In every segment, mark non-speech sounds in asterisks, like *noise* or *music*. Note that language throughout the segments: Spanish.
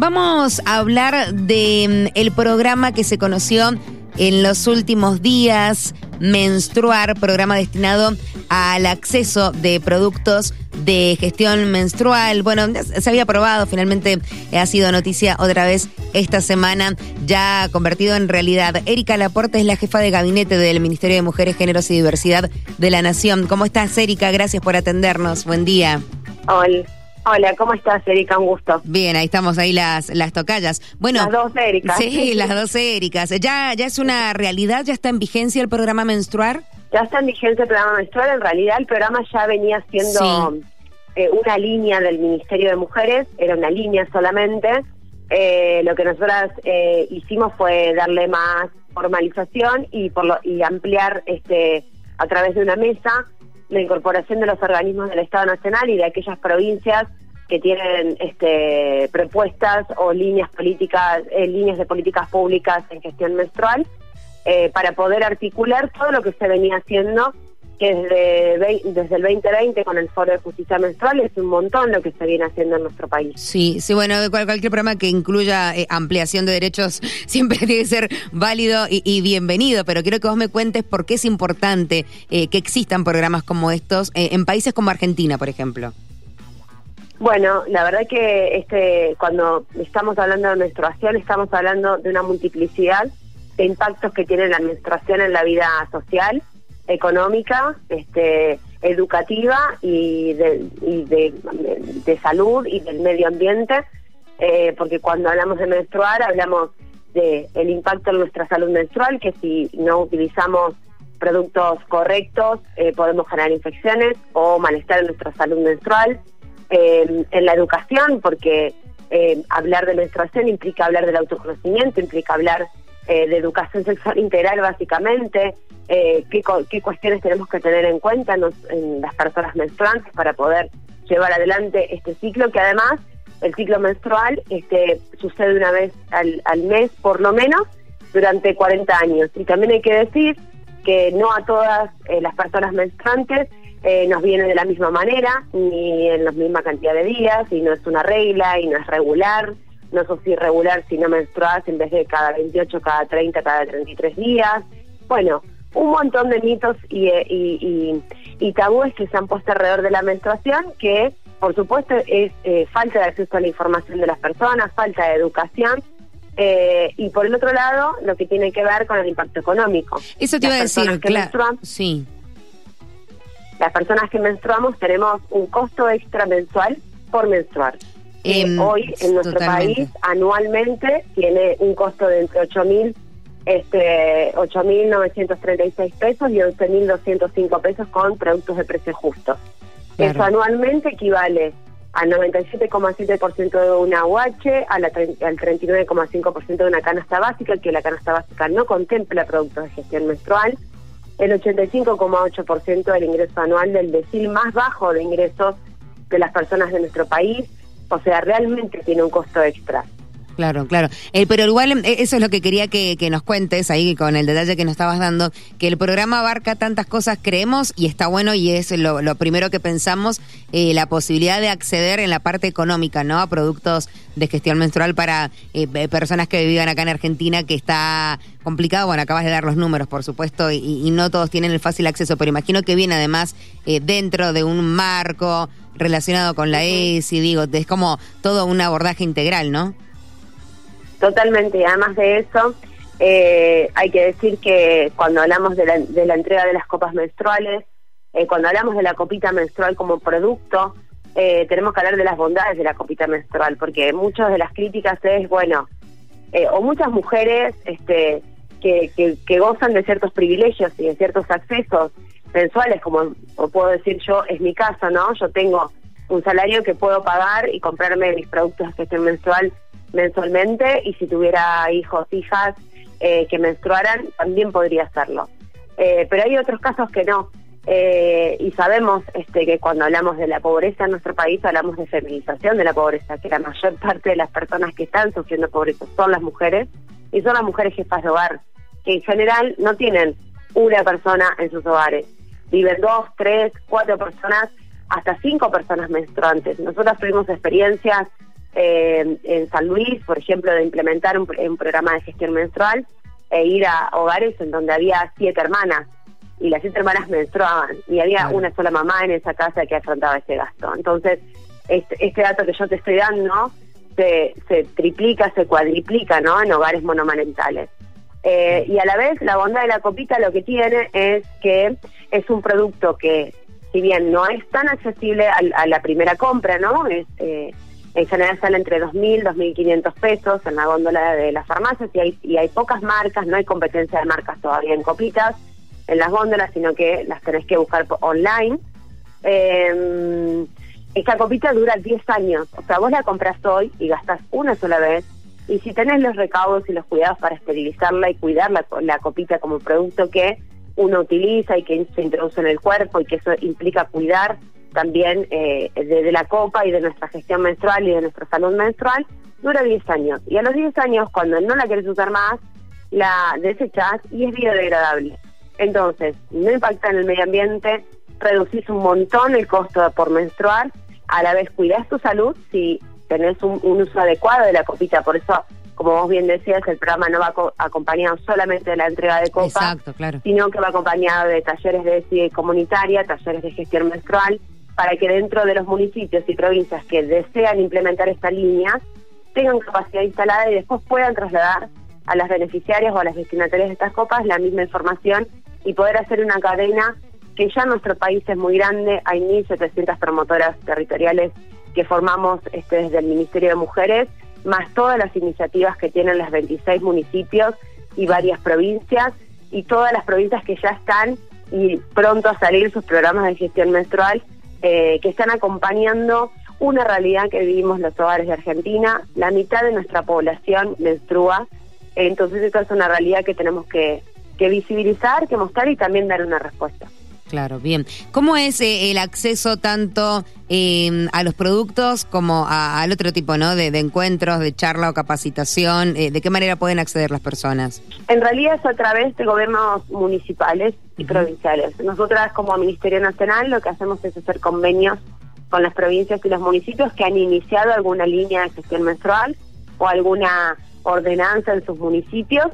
vamos a hablar de mm, el programa que se conoció en los últimos días, Menstruar, programa destinado al acceso de productos de gestión menstrual. Bueno, se había aprobado, finalmente ha sido noticia otra vez esta semana, ya convertido en realidad. Erika Laporte es la jefa de gabinete del Ministerio de Mujeres, Géneros y Diversidad de la Nación. ¿Cómo estás, Erika? Gracias por atendernos. Buen día. Hola. Hola, ¿cómo estás, Erika? Un gusto. Bien, ahí estamos ahí las, las tocallas. Bueno, las dos Ericas. Sí, las dos Ericas. ¿Ya, ¿Ya es una realidad? ¿Ya está en vigencia el programa menstruar? Ya está en vigencia el programa menstrual. En realidad, el programa ya venía siendo eh, una línea del Ministerio de Mujeres, era una línea solamente. Eh, lo que nosotras eh, hicimos fue darle más formalización y, por lo, y ampliar este a través de una mesa la incorporación de los organismos del Estado Nacional y de aquellas provincias que tienen este, propuestas o líneas políticas, eh, líneas de políticas públicas en gestión menstrual, eh, para poder articular todo lo que se venía haciendo que desde, desde el 2020 con el Foro de Justicia Menstrual es un montón lo que se viene haciendo en nuestro país. Sí, sí, bueno, cualquier programa que incluya eh, ampliación de derechos *laughs* siempre tiene que ser válido y, bienvenido, pero quiero que vos me cuentes por qué es importante eh, que existan programas como estos eh, en países como Argentina, por ejemplo. Bueno, la verdad que este cuando estamos hablando de menstruación estamos hablando de una multiplicidad de impactos que tiene la menstruación en la vida social económica, este, educativa y de, de, salud y del medio ambiente, eh, porque cuando hablamos de menstruar hablamos de el impacto en nuestra salud menstrual, que si no utilizamos productos correctos eh, podemos generar infecciones o malestar en nuestra salud menstrual. Eh, en la educación, porque hablar de menstruación implica hablar del autoconocimiento, implica hablar de educación sexual integral básicamente, eh, qué, qué, cuestiones tenemos que tener en cuenta en las personas menstruantes para poder llevar adelante este ciclo, que además el ciclo menstrual este, sucede una vez al, al mes por lo menos durante 40 años. Y también hay que decir que no a todas eh, las personas menstruantes eh, nos viene de la misma manera, ni en la misma cantidad de días, y no es una regla, y no es regular, no sos irregular si no menstruas en vez de cada 28, cada 30, cada 33 días. Bueno, un montón de mitos eh, y, y, tabúes que se han puesto alrededor de la menstruación, que por supuesto es eh, falta de acceso a la información de las personas, falta de educación. Eh, y por el otro lado, lo que tiene que ver con el impacto económico. Eso te iba a decir, claro. Sí. Las personas que menstruamos tenemos un costo extra mensual por menstruar. Em, hoy en nuestro país anualmente tiene un costo de entre 8 mil este 8.936 pesos y 11.205 pesos con productos de precio justo. Eso anualmente equivale al 97,7% de una UH, a la, al 39,5% de una canasta básica, que la canasta básica no contempla productos de gestión menstrual, el 85,8% del ingreso anual del decil más bajo de ingresos de las personas de nuestro país, o sea, realmente tiene un costo extra. Claro, claro. Eh, pero igual eh, eso es lo que quería que, nos cuentes ahí con el detalle que nos estabas dando, que el programa abarca tantas cosas, creemos, y está bueno y es lo, primero que pensamos, eh, la posibilidad de acceder en la parte económica, ¿no? A productos de gestión menstrual para personas que vivan acá en Argentina, que está complicado. Bueno, acabas de dar los números, por supuesto, y, y no todos tienen el fácil acceso, pero imagino que viene además dentro de un marco relacionado con la ESI, digo, es como todo un abordaje integral, ¿no? Totalmente, además de eso, eh, hay que decir que cuando hablamos de la, entrega de las copas menstruales, eh, cuando hablamos de la copita menstrual como producto, eh, tenemos que hablar de las bondades de la copita menstrual, porque muchas de las críticas es, bueno, o muchas mujeres este, que, que, gozan de ciertos privilegios y de ciertos accesos mensuales, como puedo decir yo, es mi caso, ¿no? Yo tengo un salario que puedo pagar y comprarme mis productos de gestión menstrual mensualmente y si tuviera hijos, hijas eh, que menstruaran, también podría hacerlo. Eh, pero hay otros casos que no. Eh, y sabemos este, que cuando hablamos de la pobreza en nuestro país hablamos de feminización de la pobreza, que la mayor *laughs* parte de las personas que están sufriendo pobreza son las mujeres y son las mujeres jefas de hogar, que en general no tienen una persona en sus hogares, viven dos, tres, cuatro personas, hasta cinco personas menstruantes. Nosotros tuvimos experiencias eh, en San Luis, por ejemplo, de implementar un, programa de gestión menstrual e ir a hogares en donde había siete hermanas y las siete hermanas menstruaban y había una sola mamá en esa casa que afrontaba ese gasto. Entonces, este, este dato que yo te estoy dando se, se triplica, se cuadriplica ¿no? en hogares monomarentales. Eh, y a la vez, la bondad de la copita lo que tiene es que es un producto que, si bien no es tan accesible a, la primera compra, ¿no? Es, eh, en general sale entre 2.000, 2.500 pesos en la góndola de las farmacias y hay, y hay pocas marcas, no hay competencia de marcas todavía en copitas en las góndolas, sino que las tenés que buscar online. Eh, esta copita dura 10 años, o sea, vos la compras hoy y gastas una sola vez y si tenés los recaudos y los cuidados para esterilizarla y cuidar la, la copita como producto que uno utiliza y que se introduce en el cuerpo y que eso implica cuidar también eh, de, la copa y de nuestra gestión menstrual y de nuestra salud menstrual, dura 10 años. Y a los 10 años, cuando no la quieres usar más, la desechás y es biodegradable. Entonces, no impacta en el medio ambiente, reducís un montón el costo por menstruar, a la vez cuidás tu salud si tenés un, uso adecuado de la copita. Por eso, como vos bien decías, el programa no va acompañado solamente de la entrega de copa, sino que va acompañado de talleres de comunitaria, talleres de gestión menstrual, para que dentro de los municipios y provincias que desean implementar esta línea tengan capacidad instalada y después puedan trasladar a las beneficiarias o a las destinatarias de estas copas la misma información y poder hacer una cadena que ya nuestro país es muy grande, hay 1.700 promotoras territoriales que formamos este, desde el Ministerio de Mujeres, más todas las iniciativas que tienen las 26 municipios y varias provincias, y todas las provincias que ya están y pronto a salir sus programas de gestión menstrual, eh, que están acompañando una realidad que vivimos los hogares de Argentina. La mitad de nuestra población menstrua, entonces esta es una realidad que tenemos que, que visibilizar, que mostrar y también dar una respuesta. Claro, bien. ¿Cómo es eh, el acceso tanto em, a los productos como al otro tipo ¿no? De, encuentros, de charla o capacitación? Eh, ¿De qué manera pueden acceder las personas? En realidad es a través de gobiernos municipales y provinciales. Nosotras como Ministerio Nacional lo que hacemos es hacer convenios con las provincias y los municipios que han iniciado alguna línea de gestión menstrual o alguna ordenanza en sus municipios,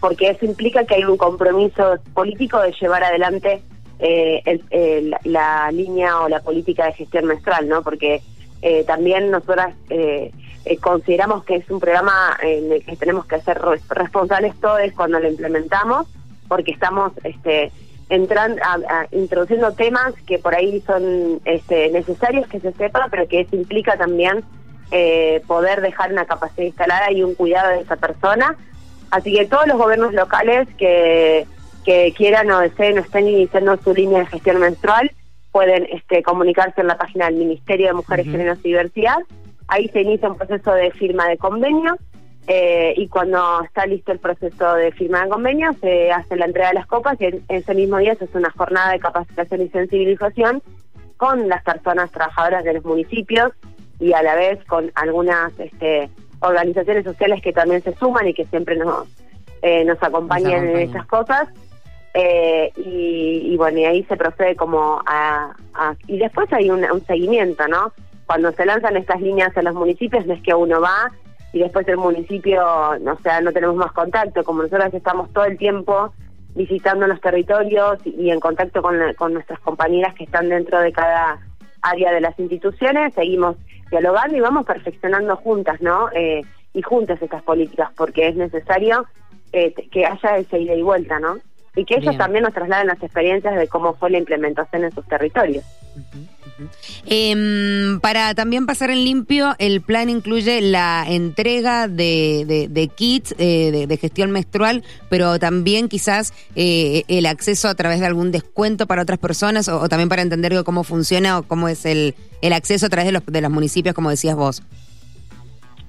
porque eso implica que hay un compromiso político de llevar adelante eh, la línea o la política de gestión menstrual, ¿no? Porque eh, también nosotras eh, consideramos que es un programa en el que tenemos que ser responsables todos cuando lo implementamos, porque estamos este, entrando, introduciendo temas que por ahí son este, necesarios que se sepa, pero que eso implica también poder dejar una capacidad instalada y un cuidado de esa persona. Así que todos los gobiernos locales que que quieran o deseen o estén iniciando su línea de gestión menstrual, pueden este, comunicarse en la página del Ministerio de Mujeres, Géneros y Diversidad. Ahí se inicia un proceso de firma de convenio eh, y cuando está listo el proceso de firma de convenio se hace la entrega de las copas y en, ese mismo día se hace una jornada de capacitación y sensibilización con las personas trabajadoras de los municipios y a la vez con algunas este, organizaciones sociales que también se suman y que siempre nos, eh, nos acompañan en estas cosas eh, y, bueno, y ahí se procede como a... y después hay un, seguimiento, ¿no? Cuando se lanzan estas líneas en los municipios, no es que uno va y después el municipio, o sea, no tenemos más contacto, como nosotros estamos todo el tiempo visitando los territorios y, en contacto con, con nuestras compañeras que están dentro de cada área de las instituciones, seguimos dialogando y vamos perfeccionando juntas, ¿no? Eh, y juntas estas políticas, porque es necesario eh, que haya ese ida y vuelta, ¿no? Y que ellos también nos trasladen las experiencias de cómo fue la implementación en sus territorios. Em, para también pasar en limpio, el plan incluye la entrega de, kits eh, de, gestión menstrual, pero también quizás eh, el acceso a través de algún descuento para otras personas o, también para entender cómo funciona o cómo es el, el acceso a través de los, de los municipios, como decías vos.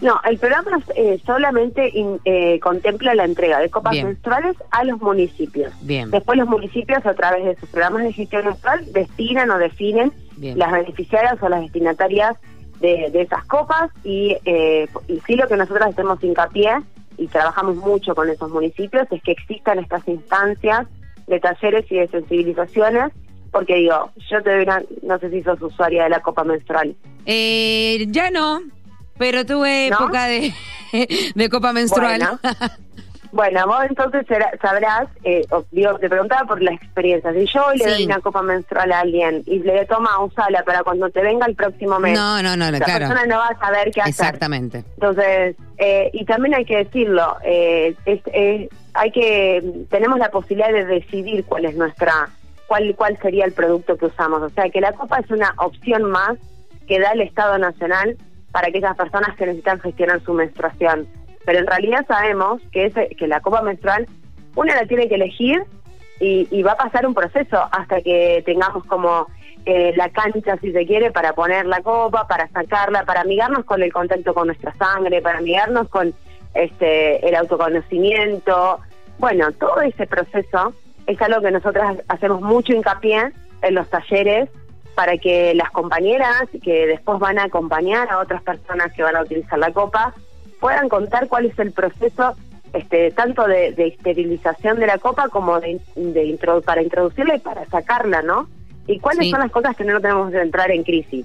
No, el programa eh, solamente eh, contempla la entrega de copas menstruales a los municipios. Bien. Después los municipios a través de sus programas de gestión menstrual destinan o definen las beneficiarias o las destinatarias de, esas copas y, eh, y sí lo que nosotros hacemos hincapié y trabajamos mucho con esos municipios es que existan estas instancias de talleres y de sensibilizaciones porque digo, yo te doy una, no sé si sos usuaria de la copa menstrual. Eh, ya no, Pero tuve época de, *laughs* de copa menstrual. Bueno. *laughs* vos entonces sabrás, eh, digo, te preguntaba por la experiencia. Si yo le doy una copa menstrual a alguien y le toma, usala para cuando te venga el próximo mes. No, no, no, la persona no va a saber qué hacer. Exactamente. Entonces, eh, y también hay que decirlo, eh, hay que, tenemos la posibilidad de decidir cuál es nuestra, cuál, cuál sería el producto que usamos. O sea, que la copa es una opción más que da el Estado Nacional para aquellas personas que necesitan gestionar su menstruación. Pero en realidad sabemos que, ese, que la copa menstrual una la tiene que elegir y, va a pasar un proceso hasta que tengamos como eh, la cancha, si se quiere, para poner la copa, para sacarla, para amigarnos con el contacto con nuestra sangre, para amigarnos con este el autoconocimiento. Bueno, todo ese proceso es algo que nosotras hacemos mucho hincapié en los talleres para que las compañeras que después van a acompañar a otras personas que van a utilizar la copa puedan contar cuál es el proceso este, tanto de, esterilización de la copa como de, para introducirla y para sacarla, ¿no? Y cuáles son las cosas que no tenemos que entrar en crisis.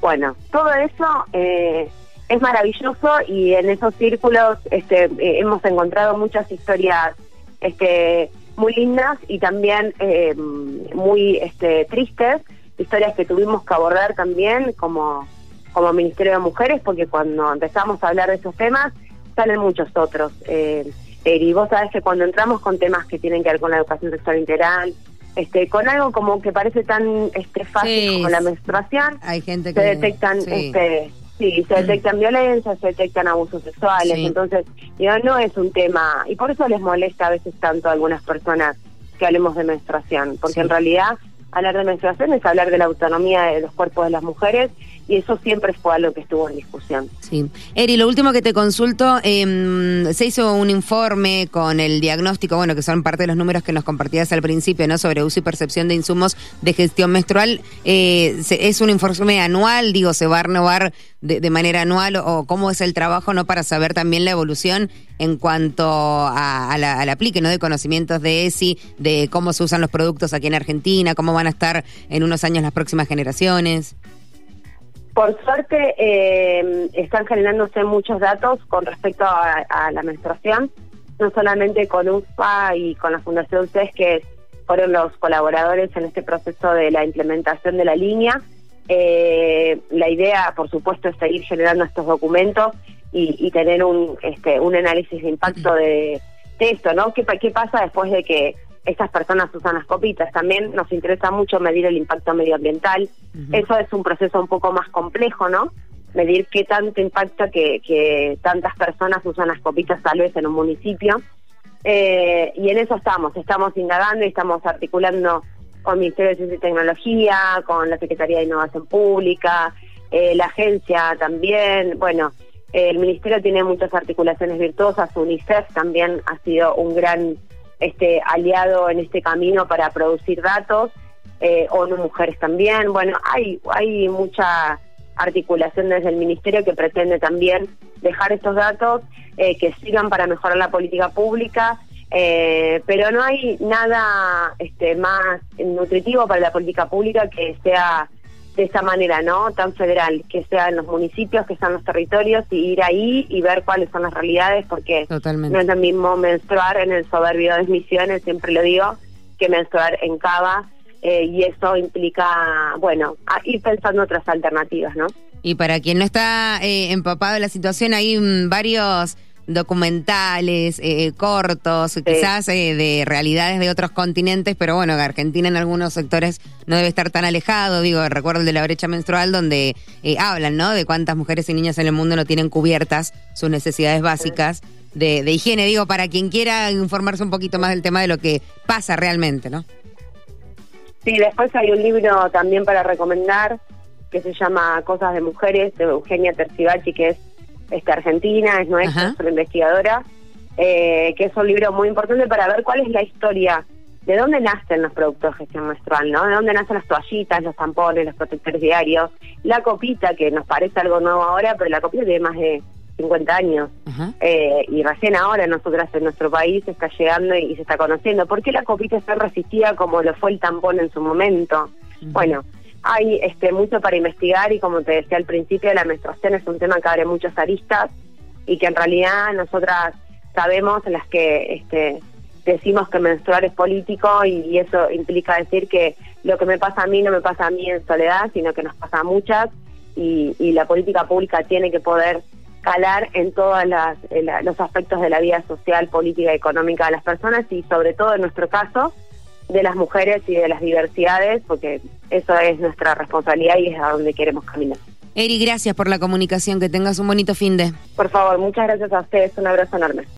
Bueno, todo eso eh, es maravilloso y en esos círculos este, eh, hemos encontrado muchas historias este, muy lindas y también eh, muy este, tristes historias que tuvimos que abordar también como, como Ministerio de Mujeres, porque cuando empezamos a hablar de esos temas, salen muchos otros. Eh, y vos sabés que cuando entramos con temas que tienen que ver con la educación sexual integral, este, con algo como que parece tan este, fácil como la menstruación, hay gente que, se detectan este, Sí, se detectan violencias, se detectan abusos sexuales, entonces digo, no es un tema, y por eso les molesta a veces tanto a algunas personas que hablemos de menstruación, porque en realidad hablar de menstruación es hablar de la autonomía de los cuerpos de las mujeres y eso siempre fue algo que estuvo en discusión. Sí. Eri, lo último que te consulto, eh, se hizo un informe con el diagnóstico, bueno, que son parte de los números que nos compartías al principio, ¿no? Sobre uso y percepción de insumos de gestión menstrual. Eh, ¿Es un informe anual? Digo, ¿se va a renovar de, manera anual o cómo es el trabajo, ¿no? Para saber también la evolución en cuanto a, al aplique, ¿no? De conocimientos de ESI, de cómo se usan los productos aquí en Argentina, cómo van a estar en unos años las próximas generaciones. Por suerte eh, están generándose muchos datos con respecto a, la menstruación, no solamente con USPA y con la Fundación CES, que fueron los colaboradores en este proceso de la implementación de la línea. Eh, la idea, por supuesto, es seguir generando estos documentos y, tener un, este, un análisis de impacto de, de esto, ¿no? ¿Qué, ¿Qué pasa después de que estas personas usan las copitas. También nos interesa mucho medir el impacto medioambiental. Eso es un proceso un poco más complejo, ¿no? Medir qué tanto impacta que, que tantas personas usan las copitas tal vez en un municipio. Eh, y en eso estamos, estamos indagando y estamos articulando con el Ministerio de Ciencia y Tecnología, con la Secretaría de Innovación Pública, eh, la agencia también. Bueno, el Ministerio tiene muchas articulaciones virtuosas, UNICEF también ha sido un gran este aliado en este camino para producir datos, eh, o no mujeres también. Bueno, hay, hay mucha articulación desde el Ministerio que pretende también dejar estos datos eh, que sigan para mejorar la política pública, eh, pero no hay nada este, más nutritivo para la política pública que sea de esa manera, ¿no? Tan federal, que sea en los municipios, que sean los territorios, y ir ahí y ver cuáles son las realidades, porque no es lo mismo menstruar en el soberbio de Misiones, siempre lo digo, que menstruar en Cava, eh, y eso implica, bueno, ir pensando otras alternativas, ¿no? Y para quien no está eh, empapado de la situación, hay mm, varios documentales, eh, cortos, quizás eh, de realidades de otros continentes, pero bueno, Argentina en algunos sectores no debe estar tan alejado. Digo, recuerdo el de la brecha menstrual donde eh, hablan, ¿no? De cuántas mujeres y niñas en el mundo no tienen cubiertas sus necesidades básicas de, de higiene. Digo, para quien quiera informarse un poquito más del tema de lo que pasa realmente, ¿no? Sí, después hay un libro también para recomendar que se llama Cosas de Mujeres de Eugenia Tercibachi, que es este, argentina, es nuestra, es investigadora, eh, que es un libro muy importante para ver cuál es la historia, de dónde nacen los productos de gestión menstrual, ¿no? De dónde nacen las toallitas, los tampones, los protectores diarios, la copita, que nos parece algo nuevo ahora, pero la copita tiene más de 50 años. Eh, y recién ahora nosotras en nuestro país está llegando y, se está conociendo. ¿Por qué la copita está resistida como lo fue el tampón en su momento? Bueno, hay este, mucho para investigar y como te decía al principio, la menstruación es un tema que abre muchas aristas y que en realidad nosotras sabemos las que este, decimos que menstruar es político y, eso implica decir que lo que me pasa a mí no me pasa a mí en soledad, sino que nos pasa a muchas y, y la política pública tiene que poder calar en todos los aspectos de la vida social, política económica de las personas y sobre todo en nuestro caso de las mujeres y de las diversidades, porque eso es nuestra responsabilidad y es a donde queremos caminar. Eri, gracias por la comunicación, que tengas un bonito fin de. Por favor, muchas gracias a ustedes, un abrazo enorme.